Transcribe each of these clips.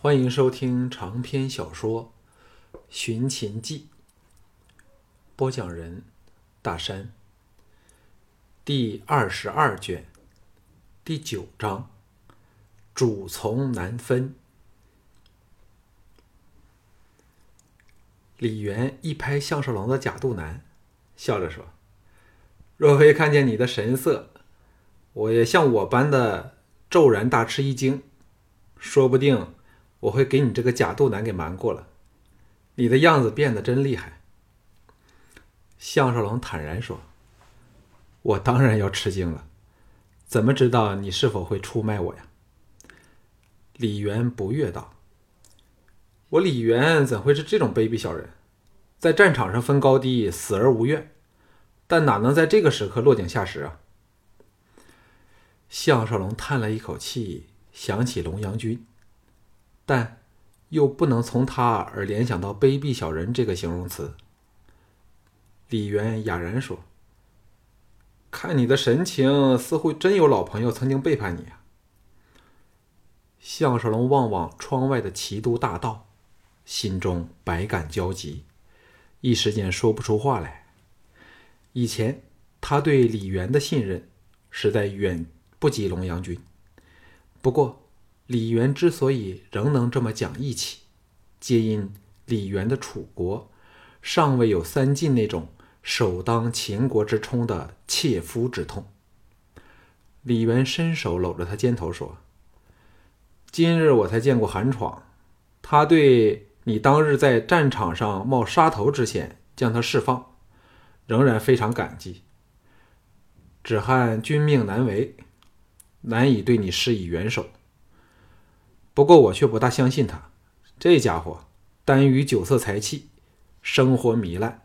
欢迎收听长篇小说《寻秦记》，播讲人：大山。第二十二卷，第九章：主从难分。李元一拍项少龙的假肚腩，笑着说：“若非看见你的神色，我也像我般的骤然大吃一惊，说不定。”我会给你这个假肚腩给瞒过了，你的样子变得真厉害。”项少龙坦然说，“我当然要吃惊了，怎么知道你是否会出卖我呀？”李元不悦道：“我李元怎会是这种卑鄙小人？在战场上分高低，死而无怨，但哪能在这个时刻落井下石啊？”项少龙叹了一口气，想起龙阳君。但又不能从他而联想到“卑鄙小人”这个形容词。李渊哑然说：“看你的神情，似乎真有老朋友曾经背叛你啊。”项少龙望望窗外的齐都大道，心中百感交集，一时间说不出话来。以前他对李渊的信任实在远不及龙阳君，不过。李元之所以仍能这么讲义气，皆因李元的楚国尚未有三晋那种首当秦国之冲的切肤之痛。李元伸手搂着他肩头说：“今日我才见过韩闯，他对你当日在战场上冒杀头之险将他释放，仍然非常感激。只恨君命难违，难以对你施以援手。”不过我却不大相信他，这家伙耽于酒色财气，生活糜烂，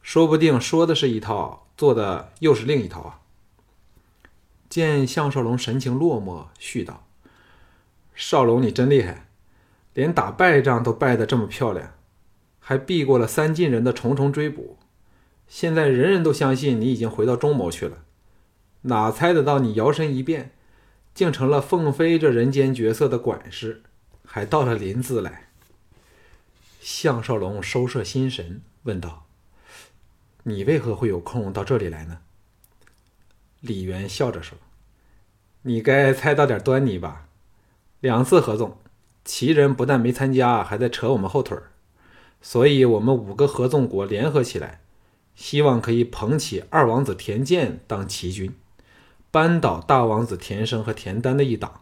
说不定说的是一套，做的又是另一套啊。见项少龙神情落寞，絮道：“少龙，你真厉害，连打败仗都败得这么漂亮，还避过了三晋人的重重追捕。现在人人都相信你已经回到中牟去了，哪猜得到你摇身一变？”竟成了凤飞这人间角色的管事，还到了临淄来。项少龙收摄心神，问道：“你为何会有空到这里来呢？”李元笑着说：“你该猜到点端倪吧？两次合纵，齐人不但没参加，还在扯我们后腿儿，所以我们五个合纵国联合起来，希望可以捧起二王子田健当齐军。”扳倒大王子田生和田丹的一党，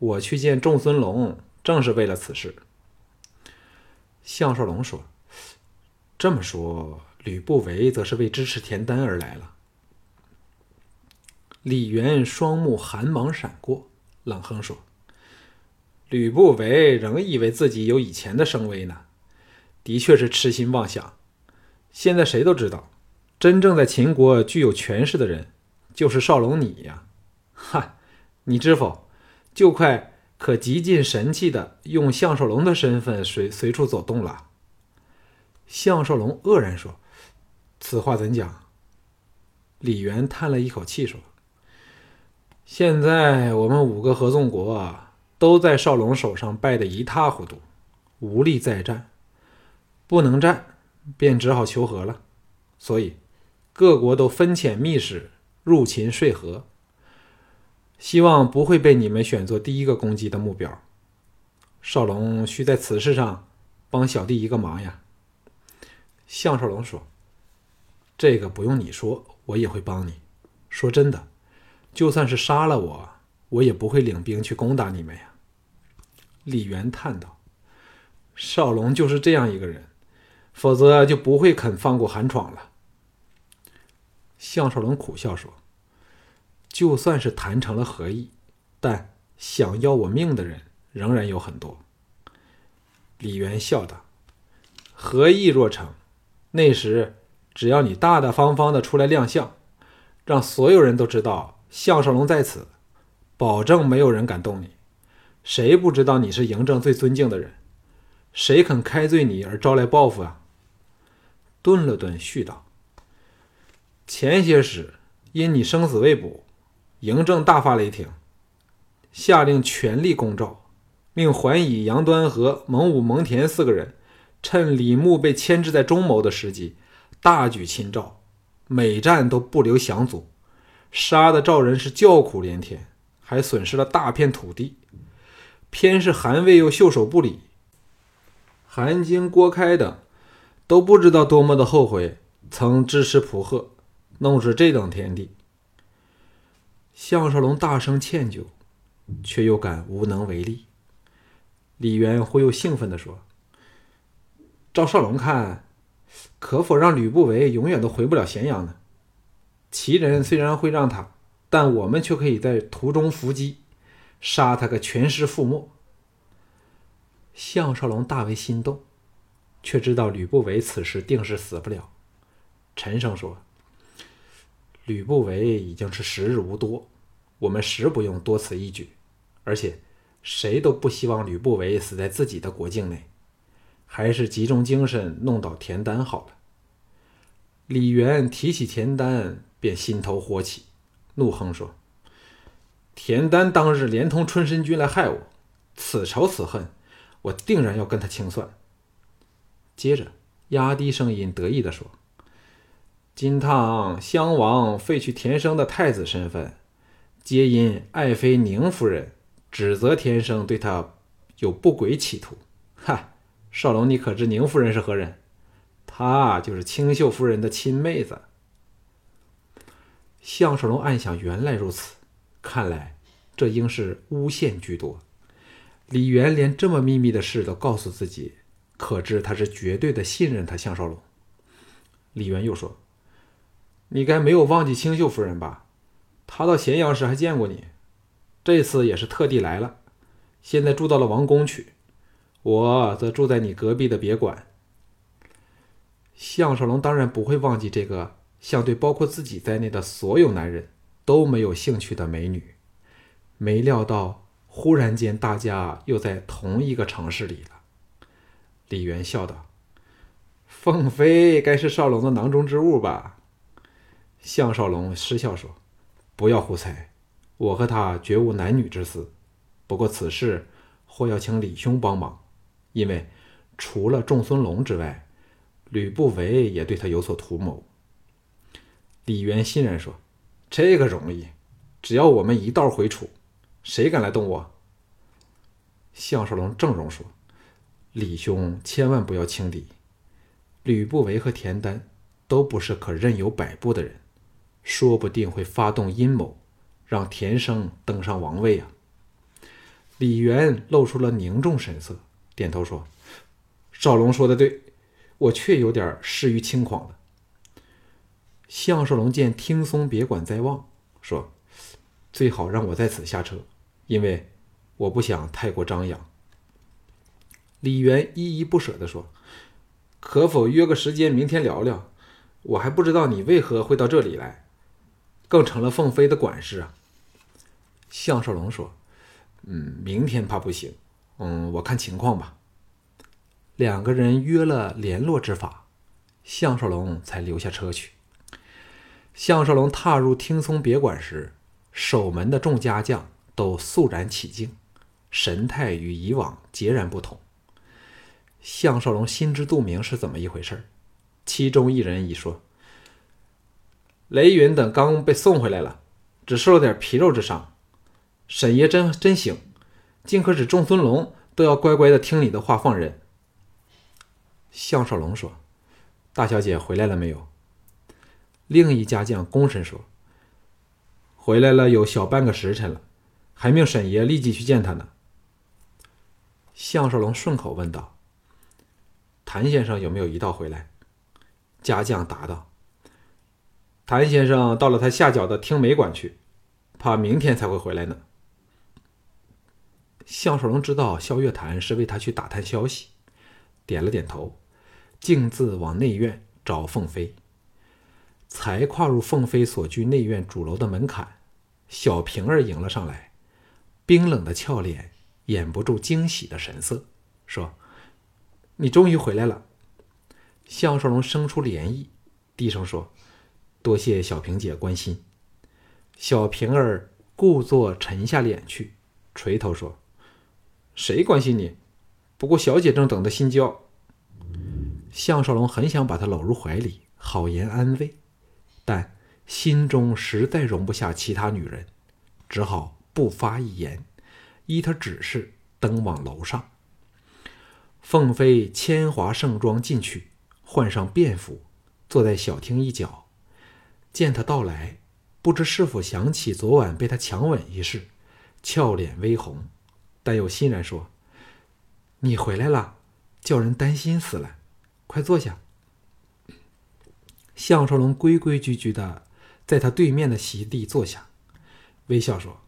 我去见仲孙龙，正是为了此事。项少龙说：“这么说，吕不韦则是为支持田丹而来了。”李元双目寒芒闪过，冷哼说：“吕不韦仍以为自己有以前的声威呢，的确是痴心妄想。现在谁都知道，真正在秦国具有权势的人。”就是少龙你呀，哈！你知否？就快可极尽神气的用项少龙的身份随随处走动了。项少龙愕然说：“此话怎讲？”李元叹了一口气说：“现在我们五个合纵国都在少龙手上败得一塌糊涂，无力再战，不能战，便只好求和了。所以各国都分遣密使。”入秦说和，希望不会被你们选作第一个攻击的目标。少龙需在此事上帮小弟一个忙呀。项少龙说：“这个不用你说，我也会帮你。说真的，就算是杀了我，我也不会领兵去攻打你们呀。”李元叹道：“少龙就是这样一个人，否则就不会肯放过韩闯了。”项少龙苦笑说：“就算是谈成了和议，但想要我命的人仍然有很多。”李渊笑道：“和议若成，那时只要你大大方方的出来亮相，让所有人都知道项少龙在此，保证没有人敢动你。谁不知道你是嬴政最尊敬的人？谁肯开罪你而招来报复啊？”顿了顿，絮道。前些时，因你生死未卜，嬴政大发雷霆，下令全力攻赵。命桓乙、杨端和、蒙武、蒙恬四个人，趁李牧被牵制在中牟的时机，大举侵赵，每战都不留降卒，杀的赵人是叫苦连天，还损失了大片土地。偏是韩魏又袖手不理，韩荆、郭开等都不知道多么的后悔，曾支持蒲贺，弄出这等田地。项少龙大声歉疚，却又感无能为力。李渊忽又兴奋地说：“赵少龙看，可否让吕不韦永远都回不了咸阳呢？齐人虽然会让他，但我们却可以在途中伏击，杀他个全尸覆没。”项少龙大为心动，却知道吕不韦此时定是死不了，沉声说。吕不韦已经是时日无多，我们实不用多此一举。而且，谁都不希望吕不韦死在自己的国境内，还是集中精神弄倒田丹好了。李渊提起田丹，便心头火起，怒哼说：“田丹当日连同春申君来害我，此仇此恨，我定然要跟他清算。”接着，压低声音得意地说。金汤襄王废去田生的太子身份，皆因爱妃宁夫人指责田生对他有不轨企图。哈，少龙，你可知宁夫人是何人？她就是清秀夫人的亲妹子。项少龙暗想：原来如此，看来这应是诬陷居多。李渊连这么秘密的事都告诉自己，可知他是绝对的信任他。项少龙，李渊又说。你该没有忘记清秀夫人吧？她到咸阳时还见过你，这次也是特地来了。现在住到了王宫去，我则住在你隔壁的别馆。项少龙当然不会忘记这个像对包括自己在内的所有男人都没有兴趣的美女。没料到，忽然间大家又在同一个城市里了。李元笑道：“凤飞该是少龙的囊中之物吧？”项少龙失笑说：“不要胡猜，我和他绝无男女之私。不过此事或要请李兄帮忙，因为除了仲孙龙之外，吕不韦也对他有所图谋。”李渊欣然说：“这个容易，只要我们一道回楚，谁敢来动我？”项少龙郑重说：“李兄千万不要轻敌，吕不韦和田丹都不是可任由摆布的人。”说不定会发动阴谋，让田生登上王位啊！李渊露出了凝重神色，点头说：“少龙说的对，我却有点失于轻狂了。”项少龙见听松别馆在望，说：“最好让我在此下车，因为我不想太过张扬。”李渊依依不舍地说：“可否约个时间，明天聊聊？我还不知道你为何会到这里来。”更成了凤飞的管事啊。项少龙说：“嗯，明天怕不行。嗯，我看情况吧。”两个人约了联络之法，项少龙才留下车去。项少龙踏入听松别馆时，守门的众家将都肃然起敬，神态与以往截然不同。项少龙心知肚明是怎么一回事其中一人已说。雷云等刚被送回来了，只受了点皮肉之伤。沈爷真真行，竟可使仲孙龙都要乖乖的听你的话放人。项少龙说：“大小姐回来了没有？”另一家将躬身说：“回来了，有小半个时辰了，还命沈爷立即去见他呢。”项少龙顺口问道：“谭先生有没有一道回来？”家将答道。谭先生到了他下脚的听梅馆去，怕明天才会回来呢。项少龙知道萧月潭是为他去打探消息，点了点头，径自往内院找凤飞。才跨入凤飞所居内院主楼的门槛，小平儿迎了上来，冰冷的俏脸掩不住惊喜的神色，说：“你终于回来了。”项少龙生出涟漪，低声说。多谢小平姐关心。小平儿故作沉下脸去，垂头说：“谁关心你？不过小姐正等得心焦。项少龙很想把她搂入怀里，好言安慰，但心中实在容不下其他女人，只好不发一言，依他指示登往楼上。凤飞千华盛装进去，换上便服，坐在小厅一角。见他到来，不知是否想起昨晚被他强吻一事，俏脸微红，但又欣然说：“你回来了，叫人担心死了。”快坐下。项少龙规规矩矩的在他对面的席地坐下，微笑说：“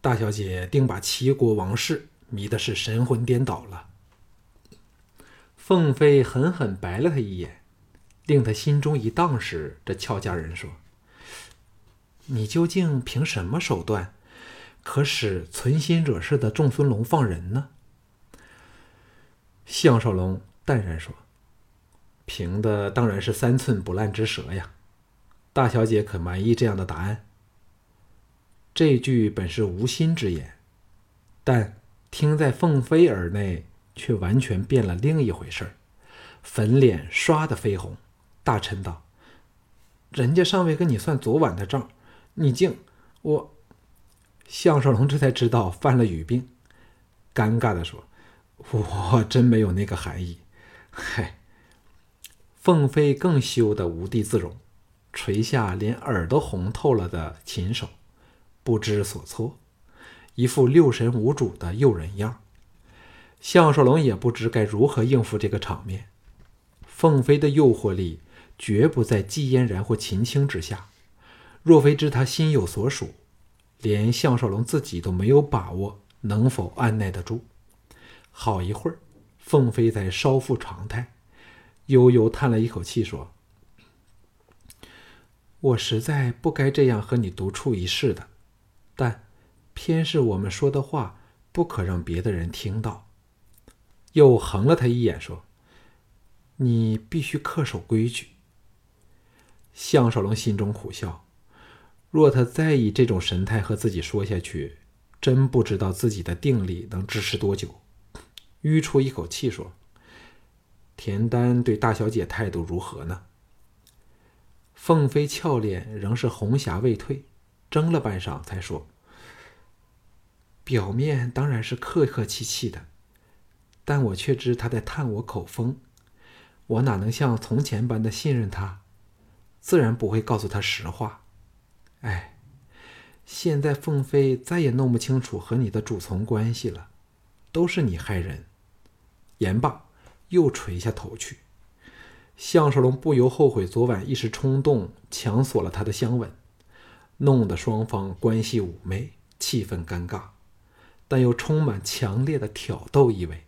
大小姐定把齐国王室迷的是神魂颠倒了。”凤飞狠狠白了他一眼，令他心中一荡时，这俏佳人说：“你究竟凭什么手段，可使存心惹事的仲孙龙放人呢？”项少龙。淡然说：“凭的当然是三寸不烂之舌呀，大小姐可满意这样的答案？”这句本是无心之言，但听在凤飞耳内，却完全变了另一回事儿。粉脸唰的绯红，大臣道：“人家尚未跟你算昨晚的账，你竟……我……”项少龙这才知道犯了语病，尴尬的说：“我真没有那个含义。”嗨，凤飞更羞得无地自容，垂下连耳都红透了的琴手，不知所措，一副六神无主的诱人样。项少龙也不知该如何应付这个场面。凤飞的诱惑力绝不在季嫣然或秦青之下，若非知他心有所属，连项少龙自己都没有把握能否按耐得住。好一会儿。凤飞才稍复常态，悠悠叹了一口气，说：“我实在不该这样和你独处一室的，但偏是我们说的话不可让别的人听到。”又横了他一眼，说：“你必须恪守规矩。”项少龙心中苦笑，若他再以这种神态和自己说下去，真不知道自己的定力能支持多久。吁出一口气说：“田丹对大小姐态度如何呢？”凤飞俏脸仍是红霞未退，怔了半晌，才说：“表面当然是客客气气的，但我却知他在探我口风，我哪能像从前般的信任他？自然不会告诉他实话。哎，现在凤飞再也弄不清楚和你的主从关系了，都是你害人。”言罢，又垂下头去。项少龙不由后悔昨晚一时冲动强索了他的香吻，弄得双方关系妩媚，气氛尴尬，但又充满强烈的挑逗意味。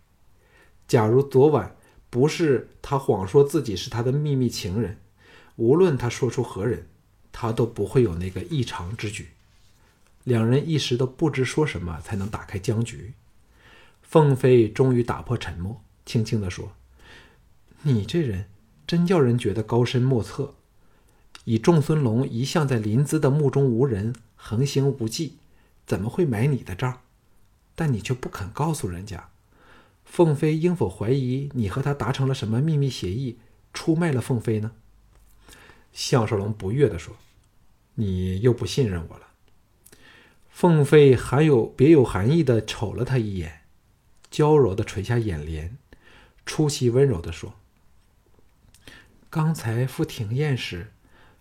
假如昨晚不是他谎说自己是他的秘密情人，无论他说出何人，他都不会有那个异常之举。两人一时都不知说什么才能打开僵局。凤飞终于打破沉默，轻轻地说：“你这人真叫人觉得高深莫测。以仲孙龙一向在临淄的目中无人，横行无忌，怎么会买你的账？但你却不肯告诉人家。凤飞应否怀疑你和他达成了什么秘密协议，出卖了凤飞呢？”项少龙不悦地说：“你又不信任我了。”凤飞含有别有含义地瞅了他一眼。娇柔地垂下眼帘，出奇温柔地说：“刚才赴庭宴时，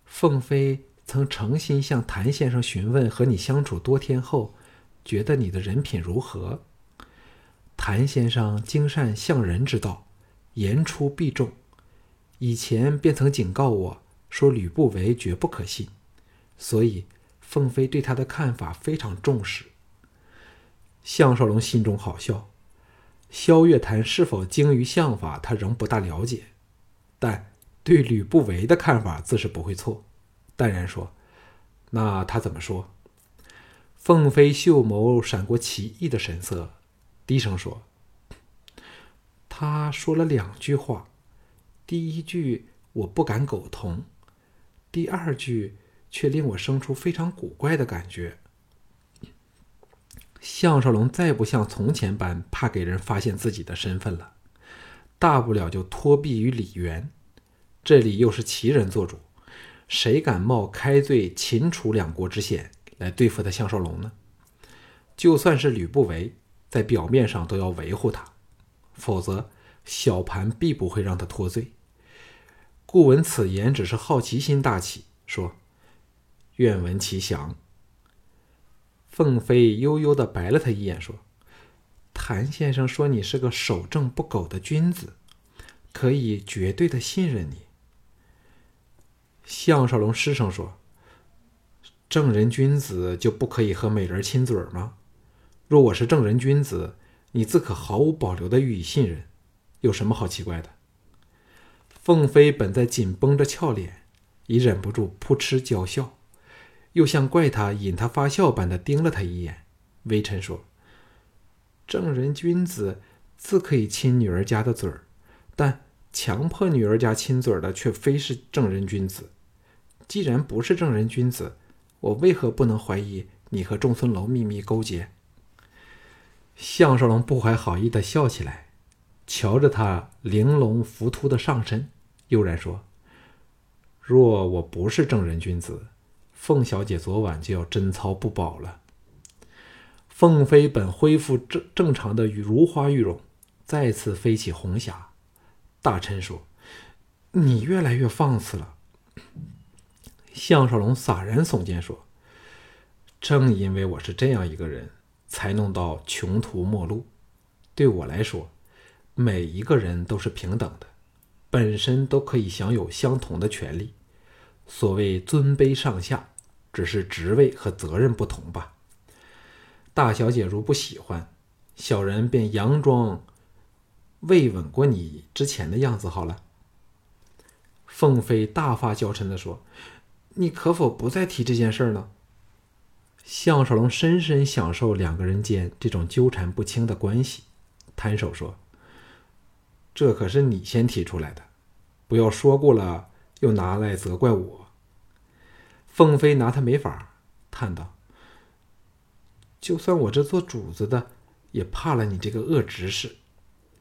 凤飞曾诚心向谭先生询问和你相处多天后，觉得你的人品如何。谭先生精善向人之道，言出必中，以前便曾警告我说吕不韦绝不可信，所以凤飞对他的看法非常重视。”项少龙心中好笑。萧月潭是否精于相法，他仍不大了解，但对吕不韦的看法自是不会错。淡然说：“那他怎么说？”凤飞秀眸闪过奇异的神色，低声说：“他说了两句话，第一句我不敢苟同，第二句却令我生出非常古怪的感觉。”项少龙再不像从前般怕给人发现自己的身份了，大不了就托庇于李渊。这里又是齐人做主，谁敢冒开罪秦楚两国之险来对付他项少龙呢？就算是吕不韦，在表面上都要维护他，否则小盘必不会让他脱罪。顾闻此言，只是好奇心大起，说：“愿闻其详。”凤飞悠悠的白了他一眼，说：“谭先生说你是个守正不苟的君子，可以绝对的信任你。”项少龙失声说：“正人君子就不可以和美人亲嘴吗？若我是正人君子，你自可毫无保留的予以信任，有什么好奇怪的？”凤飞本在紧绷着俏脸，已忍不住扑哧娇笑。又像怪他引他发笑般的盯了他一眼，微臣说：“正人君子自可以亲女儿家的嘴儿，但强迫女儿家亲嘴的却非是正人君子。既然不是正人君子，我为何不能怀疑你和仲孙楼秘密勾结？”项少龙不怀好意的笑起来，瞧着他玲珑浮凸的上身，悠然说：“若我不是正人君子。”凤小姐昨晚就要贞操不保了。凤飞本恢复正正常的如花玉容，再次飞起红霞。大臣说：“你越来越放肆了。”项少龙洒然耸肩说：“正因为我是这样一个人，才弄到穷途末路。对我来说，每一个人都是平等的，本身都可以享有相同的权利。所谓尊卑上下。”只是职位和责任不同吧。大小姐如不喜欢，小人便佯装未吻过你之前的样子好了。凤飞大发娇嗔的说：“你可否不再提这件事呢？”项少龙深深享受两个人间这种纠缠不清的关系，摊手说：“这可是你先提出来的，不要说过了又拿来责怪我。”凤飞拿他没法，叹道：“就算我这做主子的，也怕了你这个恶执事，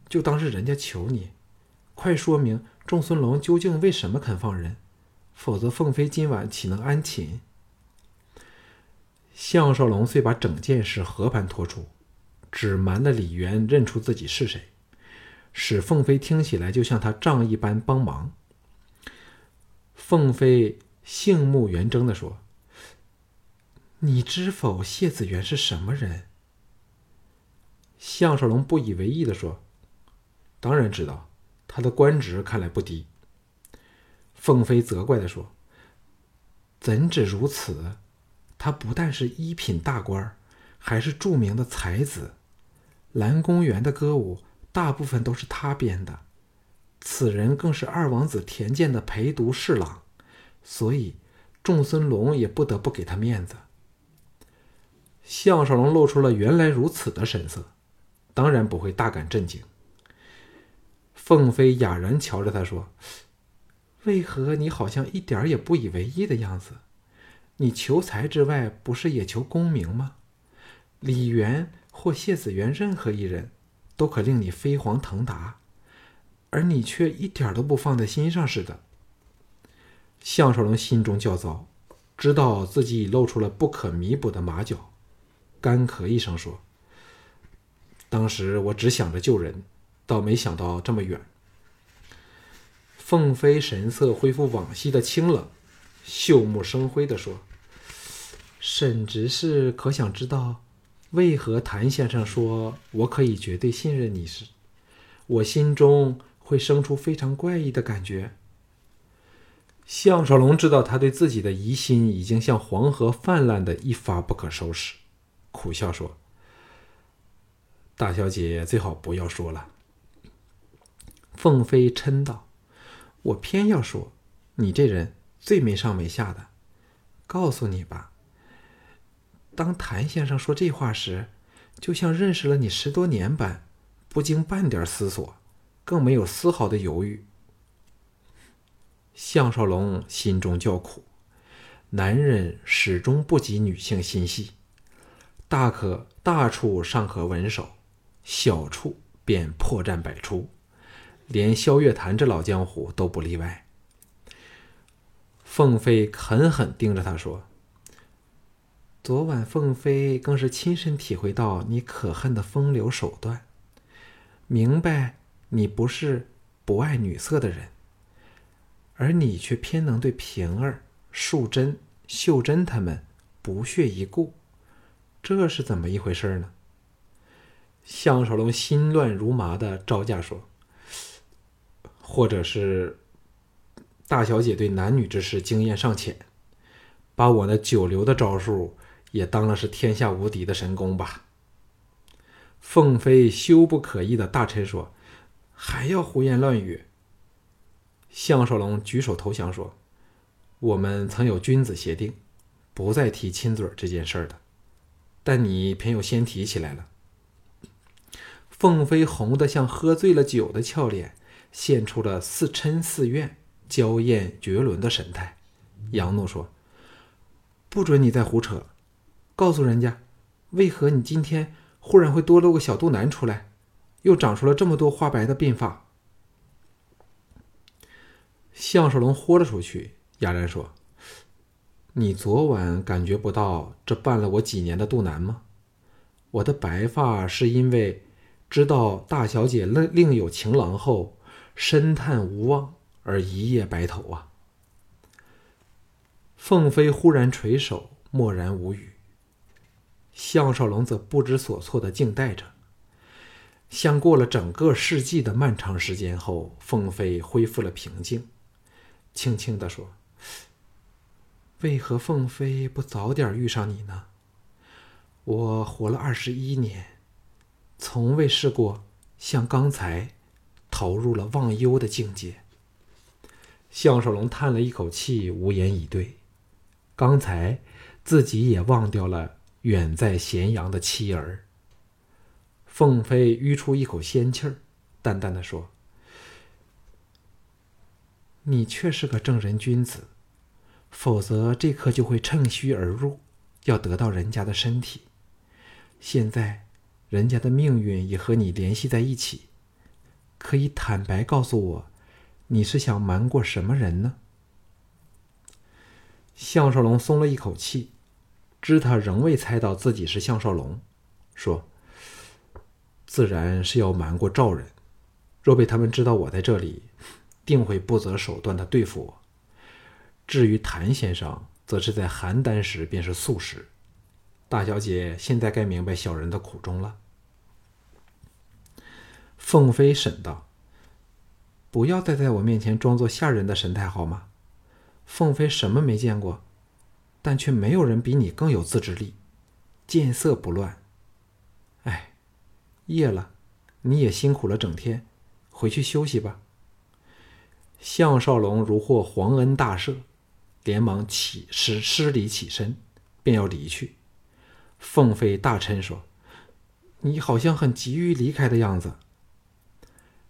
就当是人家求你，快说明仲孙龙究竟为什么肯放人，否则凤飞今晚岂能安寝？”项少龙遂把整件事和盘托出，只瞒了李渊认出自己是谁，使凤飞听起来就像他仗义般帮忙。凤飞。杏目圆睁的说：“你知否谢子元是什么人？”项少龙不以为意的说：“当然知道，他的官职看来不低。”凤飞责怪的说：“怎止如此？他不但是一品大官，还是著名的才子。蓝公园的歌舞大部分都是他编的，此人更是二王子田健的陪读侍郎。”所以，仲孙龙也不得不给他面子。项少龙露出了原来如此的神色，当然不会大感震惊。凤飞哑然瞧着他说：“为何你好像一点也不以为意的样子？你求财之外，不是也求功名吗？李元或谢子元任何一人，都可令你飞黄腾达，而你却一点都不放在心上似的。”项少龙心中焦躁，知道自己已露出了不可弥补的马脚，干咳一声说：“当时我只想着救人，倒没想到这么远。”凤飞神色恢复往昔的清冷，秀目生辉的说：“沈执事可想知道，为何谭先生说我可以绝对信任你时，我心中会生出非常怪异的感觉？”项少龙知道他对自己的疑心已经像黄河泛滥的一发不可收拾，苦笑说：“大小姐最好不要说了。”凤飞嗔道：“我偏要说，你这人最没上没下的。告诉你吧，当谭先生说这话时，就像认识了你十多年般，不经半点思索，更没有丝毫的犹豫。”项少龙心中叫苦，男人始终不及女性心细。大可大处尚可稳守，小处便破绽百出，连萧月潭这老江湖都不例外。凤飞狠狠盯着他说：“昨晚凤飞更是亲身体会到你可恨的风流手段，明白你不是不爱女色的人，而你却偏能对平儿、素贞、秀珍他们不屑一顾。”这是怎么一回事呢？项少龙心乱如麻的招架说：“或者是大小姐对男女之事经验尚浅，把我那九流的招数也当了是天下无敌的神功吧？”凤飞羞不可抑的大臣说：“还要胡言乱语？”项少龙举手投降说：“我们曾有君子协定，不再提亲嘴这件事的。”但你偏又先提起来了。凤飞红得像喝醉了酒的俏脸，现出了似嗔似怨、娇艳绝伦的神态。杨怒说：“不准你再胡扯！告诉人家，为何你今天忽然会多露个小肚腩出来，又长出了这么多花白的鬓发？”项少龙豁了出去，哑然说。你昨晚感觉不到这绊了我几年的肚腩吗？我的白发是因为知道大小姐另另有情郎后，深叹无望而一夜白头啊。凤飞忽然垂首，默然无语。项少龙则不知所措的静待着。像过了整个世纪的漫长时间后，凤飞恢复了平静，轻轻的说。为何凤飞不早点遇上你呢？我活了二十一年，从未试过像刚才投入了忘忧的境界。项少龙叹了一口气，无言以对。刚才自己也忘掉了远在咸阳的妻儿。凤飞吁出一口仙气儿，淡淡的说：“你却是个正人君子。”否则，这刻就会趁虚而入，要得到人家的身体。现在，人家的命运也和你联系在一起，可以坦白告诉我，你是想瞒过什么人呢？项少龙松了一口气，知他仍未猜到自己是项少龙，说：“自然是要瞒过赵人。若被他们知道我在这里，定会不择手段的对付我。”至于谭先生，则是在邯郸时便是素食。大小姐现在该明白小人的苦衷了。凤飞沈道：“不要再在我面前装作吓人的神态，好吗？”凤飞什么没见过，但却没有人比你更有自制力，见色不乱。哎，夜了，你也辛苦了整天，回去休息吧。项少龙如获皇恩大赦。连忙起施施礼起身，便要离去。凤飞大臣说：“你好像很急于离开的样子。”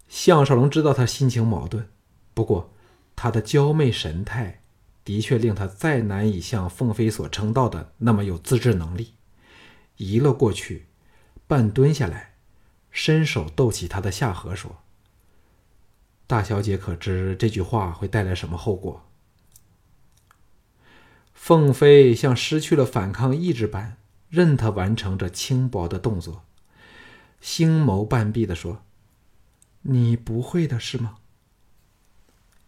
项少龙知道他心情矛盾，不过他的娇媚神态的确令他再难以像凤飞所称道的那么有自制能力。移了过去，半蹲下来，伸手逗起他的下颌，说：“大小姐可知这句话会带来什么后果？”凤飞像失去了反抗意志般，任他完成这轻薄的动作，星眸半闭的说：“你不会的是吗？”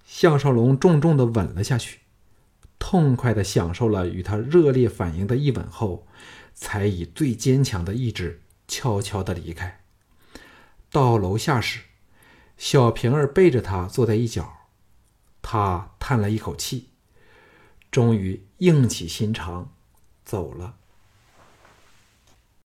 项少龙重重的吻了下去，痛快的享受了与他热烈反应的一吻后，才以最坚强的意志悄悄的离开。到楼下时，小平儿背着他坐在一角，他叹了一口气。终于硬起心肠，走了。